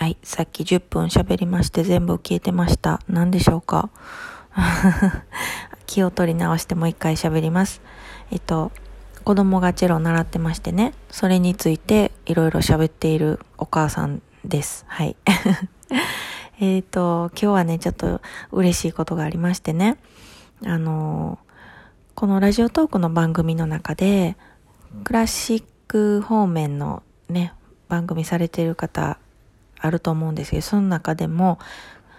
はい、さっき10分喋りまして全部消えてました。何でしょうか？気を取り直してもう一回喋ります。えっと、子供がチェロを習ってましてね、それについていろいろ喋っているお母さんです。はい。えっと、今日はね、ちょっと嬉しいことがありましてね、あの、このラジオトークの番組の中で、クラシック方面のね、番組されている方あると思うんですけど、その中でも、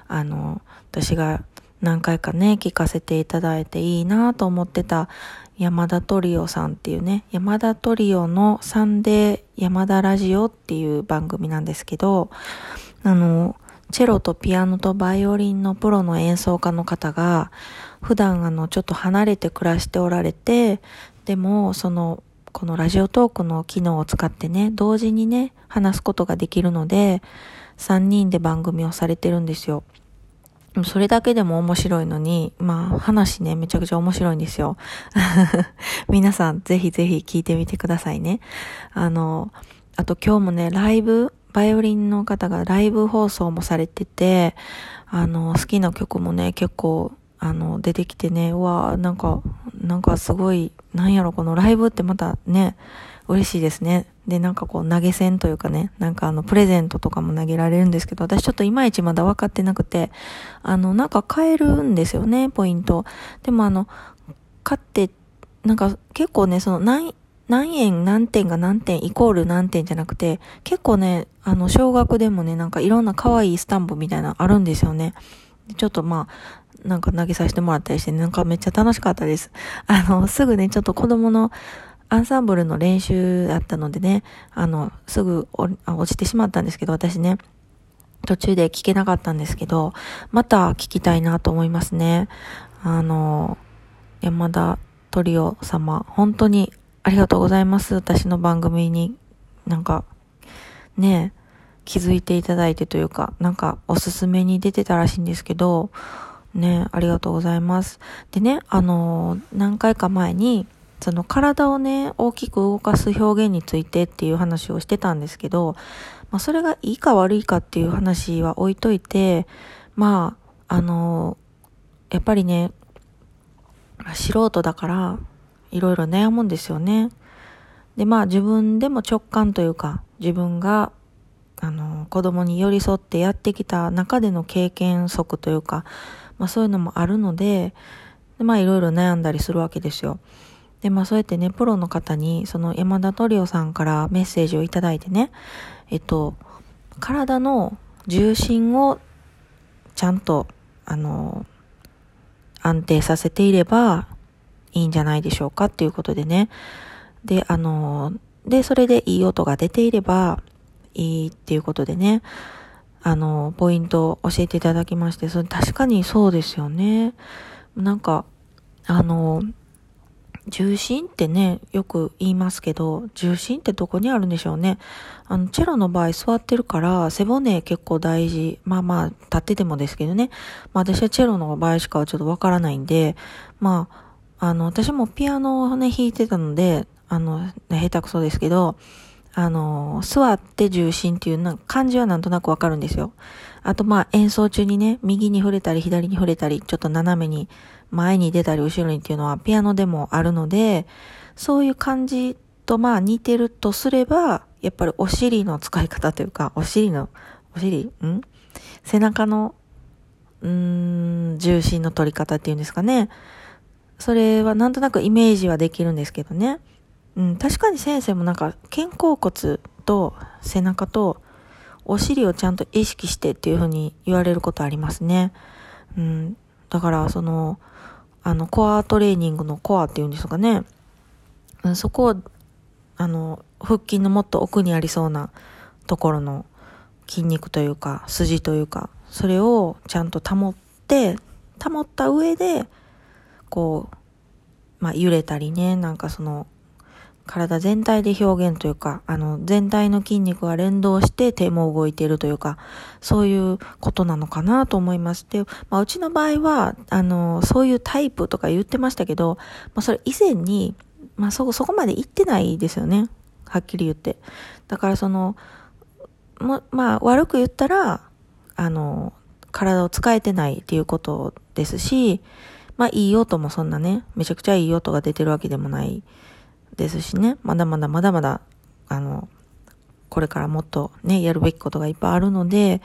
あの、私が何回かね、聞かせていただいていいなと思ってた山田トリオさんっていうね、山田トリオのサンデー山田ラジオっていう番組なんですけど、あの、チェロとピアノとバイオリンのプロの演奏家の方が、普段あの、ちょっと離れて暮らしておられて、でも、その、このラジオトークの機能を使ってね、同時にね、話すことができるので、3人で番組をされてるんですよ。それだけでも面白いのに、まあ話ね、めちゃくちゃ面白いんですよ。皆さんぜひぜひ聞いてみてくださいね。あの、あと今日もね、ライブ、バイオリンの方がライブ放送もされてて、あの、好きな曲もね、結構あの、出てきてね、うわなんか、なんかすごい、なんやろ、このライブってまたね、嬉しいですね。で、なんかこう投げ銭というかね、なんかあの、プレゼントとかも投げられるんですけど、私ちょっといまいちまだ分かってなくて、あの、なんか買えるんですよね、ポイント。でもあの、買って、なんか結構ね、その何、何円何点が何点イコール何点じゃなくて、結構ね、あの、小学でもね、なんかいろんな可愛いスタンプみたいなのあるんですよね。ちょっとまあ、なんか投げさせてもらったりして、なんかめっちゃ楽しかったです。あの、すぐね、ちょっと子供のアンサンブルの練習だったのでね、あの、すぐ落ちてしまったんですけど、私ね、途中で聞けなかったんですけど、また聞きたいなと思いますね。あの、山田トリオ様、本当にありがとうございます。私の番組になんか、ね、気づいていただいてというか、なんかおすすめに出てたらしいんですけど、ね、ありがとうございます。でね、あの何回か前に、その体をね、大きく動かす表現についてっていう話をしてたんですけど、まあ、それがいいか悪いかっていう話は置いといて、まあ、あのやっぱりね、素人だから、いろいろ悩むんですよね。で、まあ自分でも直感というか、自分が、あの、子供に寄り添ってやってきた中での経験則というか、まあそういうのもあるので、でまあいろいろ悩んだりするわけですよ。で、まあそうやってね、プロの方に、その山田トリオさんからメッセージをいただいてね、えっと、体の重心をちゃんと、あの、安定させていればいいんじゃないでしょうかっていうことでね。で、あの、で、それでいい音が出ていればいいっていうことでね。あの、ポイントを教えていただきまして、それ確かにそうですよね。なんか、あの、重心ってね、よく言いますけど、重心ってどこにあるんでしょうね。あの、チェロの場合座ってるから、背骨結構大事。まあまあ、立っててもですけどね。まあ私はチェロの場合しかちょっとわからないんで、まあ、あの、私もピアノをね、弾いてたので、あの、下手くそですけど、あの、座って重心っていうな感じはなんとなくわかるんですよ。あとまあ演奏中にね、右に触れたり左に触れたり、ちょっと斜めに前に出たり後ろにっていうのはピアノでもあるので、そういう感じとまあ似てるとすれば、やっぱりお尻の使い方というか、お尻の、お尻ん？背中の、うーん、重心の取り方っていうんですかね。それはなんとなくイメージはできるんですけどね。うん、確かに先生もなんか肩甲骨と背中とお尻をちゃんと意識してっていう風に言われることありますね。うん、だからその、あの、コアトレーニングのコアっていうんですかね。うん、そこを、あの、腹筋のもっと奥にありそうなところの筋肉というか、筋というか、それをちゃんと保って、保った上で、こう、まあ、揺れたりね、なんかその、体全体で表現というか、あの、全体の筋肉が連動して手も動いているというか、そういうことなのかなと思いまして、まあ、うちの場合は、あの、そういうタイプとか言ってましたけど、まあ、それ以前に、まあ、そこ、そこまで行ってないですよね。はっきり言って。だからその、も、まあ、悪く言ったら、あの、体を使えてないっていうことですし、まあ、いい音もそんなね、めちゃくちゃいい音が出てるわけでもないですしね、まだまだまだまだ、あの、これからもっとね、やるべきことがいっぱいあるので、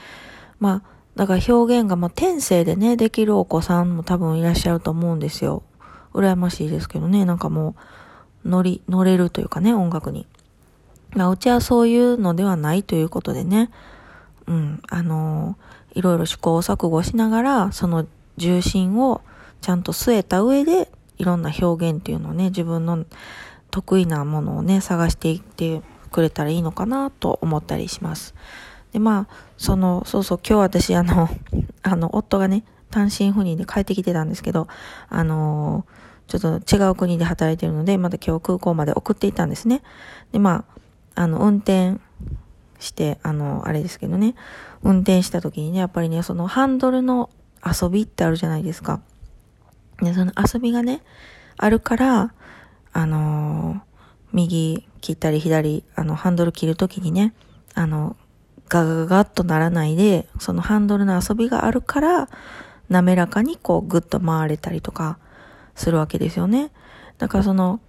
まあ、だから表現がまあ天性でね、できるお子さんも多分いらっしゃると思うんですよ。羨ましいですけどね、なんかもう、乗り、乗れるというかね、音楽に。まあ、うちはそういうのではないということでね、うん、あのー、いろいろ試行錯誤しながら、その重心をちゃんと据えた上で、いろんな表現っていうのをね、自分の得意なものをね、探していってくれたらいいのかなと思ったりします。で、まあ、その、そうそう、今日私、あの、あの、夫がね、単身赴任で帰ってきてたんですけど、あのー、ちょっと違う国で働いてるので、また今日空港まで送っていたんですね。で、まあ、あの、運転して、あの、あれですけどね、運転した時にね、やっぱりね、そのハンドルの遊びってあるじゃないですか。で、その遊びがね、あるから、あの、右切ったり左、あの、ハンドル切るときにね、あの、ガガガッとならないで、そのハンドルの遊びがあるから、滑らかにこうグッと回れたりとかするわけですよね。だからその、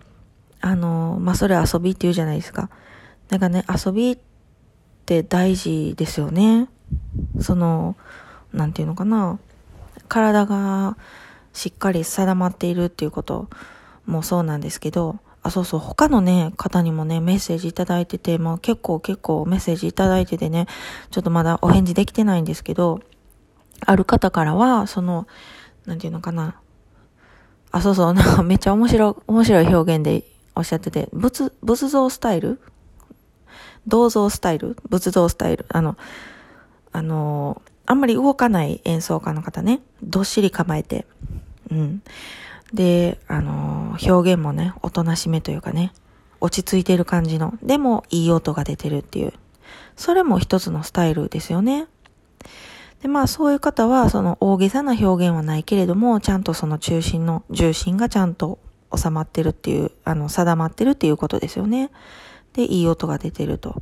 あの、まあ、それ遊びって言うじゃないですか。だからね、遊びって大事ですよね。その、なんていうのかな。体がしっかり定まっているっていうこともそうなんですけど、あ、そうそう、他のね、方にもね、メッセージいただいてて、もう結構結構メッセージいただいててね、ちょっとまだお返事できてないんですけど、ある方からは、その、なんていうのかな。あ、そうそう、なんかめっちゃ面白い、面白い表現でおっしゃってて、仏、仏像スタイル？銅像スタイル？仏像スタイル？あの、あの、あんまり動かない演奏家の方ね、どっしり構えて、うん。で、あの、表現もね、おとなしめというかね、落ち着いてる感じの、でもいい音が出てるっていう。それも一つのスタイルですよね。で、まあそういう方は、その大げさな表現はないけれども、ちゃんとその中心の、重心がちゃんと収まってるっていう、あの、定まってるっていうことですよね。で、いい音が出てると。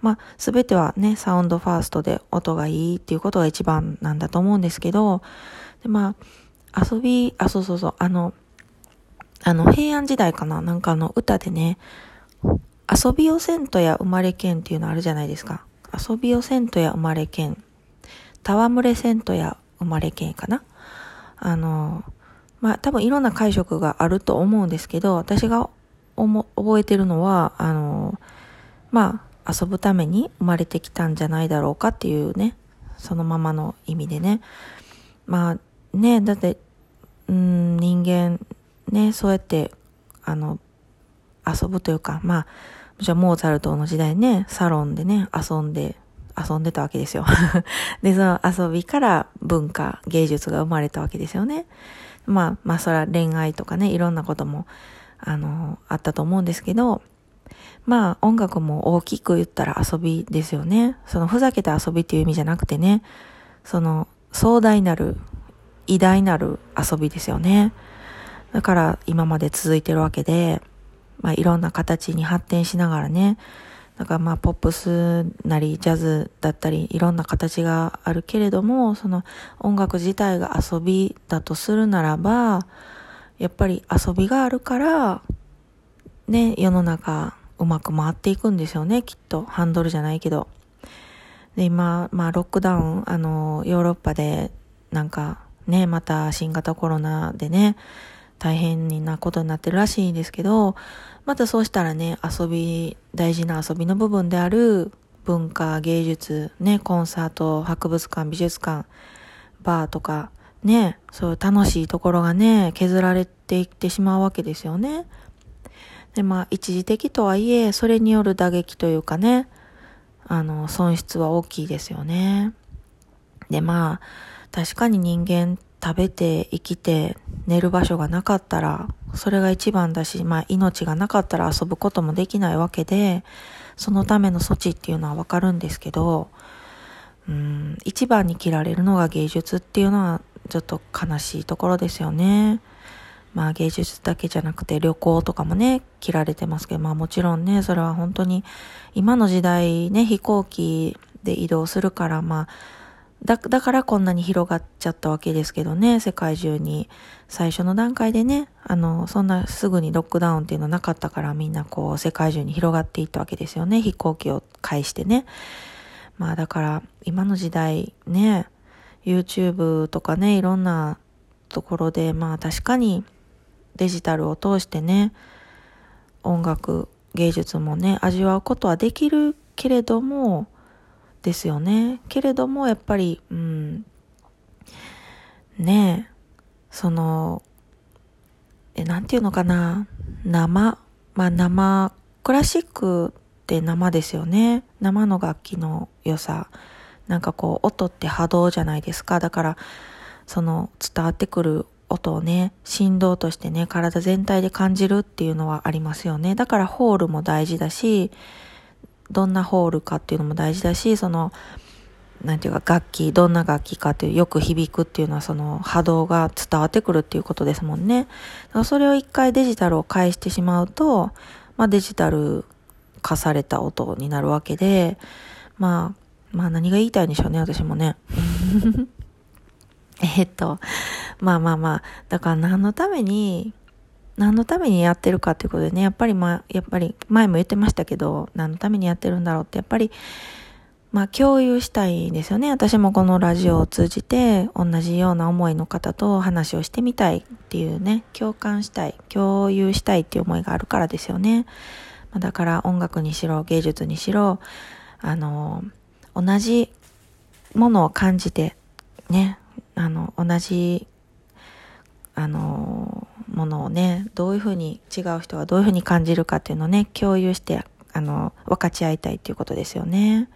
まあ、すべてはね、サウンドファーストで音がいいっていうことが一番なんだと思うんですけど、でまあ、遊び、あ、そうそうそう、あの、あの、平安時代かな？なんかあの、歌でね、遊びをせんとや生まれけんっていうのあるじゃないですか。遊びをせんとや生まれけん。戯れせんとや生まれけんかな？あの、まあ、多分いろんな解釈があると思うんですけど、私が覚えてるのは、あの、まあ、遊ぶために生まれてきたんじゃないだろうかっていうね、そのままの意味でね。まあ、ね、だってうん、人間、ね、そうやって、あの、遊ぶというか、まあ、じゃあモーツァルトの時代ね、サロンでね、遊んで、遊んでたわけですよ。で、その遊びから文化、芸術が生まれたわけですよね。まあ、まあ、それは恋愛とかね、いろんなことも、あの、あったと思うんですけど、まあ、音楽も大きく言ったら遊びですよね。その、ふざけた遊びっていう意味じゃなくてね、その、壮大なる偉大なる遊びですよね。だから今まで続いてるわけで、まあいろんな形に発展しながらね、だからまあポップスなりジャズだったりいろんな形があるけれども、その音楽自体が遊びだとするならば、やっぱり遊びがあるから、ね、世の中うまく回っていくんですよね、きっと。ハンドルじゃないけど。で、今、まあロックダウン、あの、ヨーロッパでなんかね、また新型コロナでね、大変なことになってるらしいんですけど、またそうしたらね、遊び、大事な遊びの部分である文化、芸術、ね、コンサート、博物館、美術館、バーとか、ね、そういう楽しいところがね、削られていってしまうわけですよね。で、まあ、一時的とはいえ、それによる打撃というかね、あの、損失は大きいですよね。で、まあ、確かに人間食べて生きて寝る場所がなかったら、それが一番だし、まあ命がなかったら遊ぶこともできないわけで、そのための措置っていうのはわかるんですけど、うん、一番に切られるのが芸術っていうのはちょっと悲しいところですよね。まあ芸術だけじゃなくて旅行とかもね、切られてますけど、まあもちろんね、それは本当に今の時代ね、飛行機で移動するから、まあ、だ、だからこんなに広がっちゃったわけですけどね、世界中に。最初の段階でね、あの、そんなすぐにロックダウンっていうのなかったからみんなこう世界中に広がっていったわけですよね、飛行機を介してね。まあだから今の時代ね、YouTube とかね、いろんなところで、まあ確かにデジタルを通してね、音楽、芸術もね、味わうことはできるけれども、ですよね。けれども、やっぱり、うん、ねえ、その、え、なんていうのかな、生、まあ生、クラシックって生ですよね。生の楽器の良さ。なんかこう、音って波動じゃないですか。だから、その伝わってくる音をね、振動としてね、体全体で感じるっていうのはありますよね。だからホールも大事だし、どんなホールかっていうのも大事だし、その、なんていうか楽器、どんな楽器かっていう、よく響くっていうのはその波動が伝わってくるっていうことですもんね。だからそれを一回デジタルを返してしまうと、まあデジタル化された音になるわけで、まあ、まあ何が言いたいんでしょうね、私もね。えっと、まあまあまあ、だから何のために、何のためにやってるかっていうことでね、やっぱりまあ、やっぱり前も言ってましたけど、何のためにやってるんだろうって、やっぱり、まあ共有したいですよね。私もこのラジオを通じて同じような思いの方と話をしてみたいっていうね、共感したい、共有したいっていう思いがあるからですよね。まあ、だから音楽にしろ、芸術にしろ、あの、同じものを感じて、ね、あの、同じ、あの、ものをね、どういうふうに違う人はどういうふうに感じるかっていうのをね、共有して、あの、分かち合いたいっていうことですよね。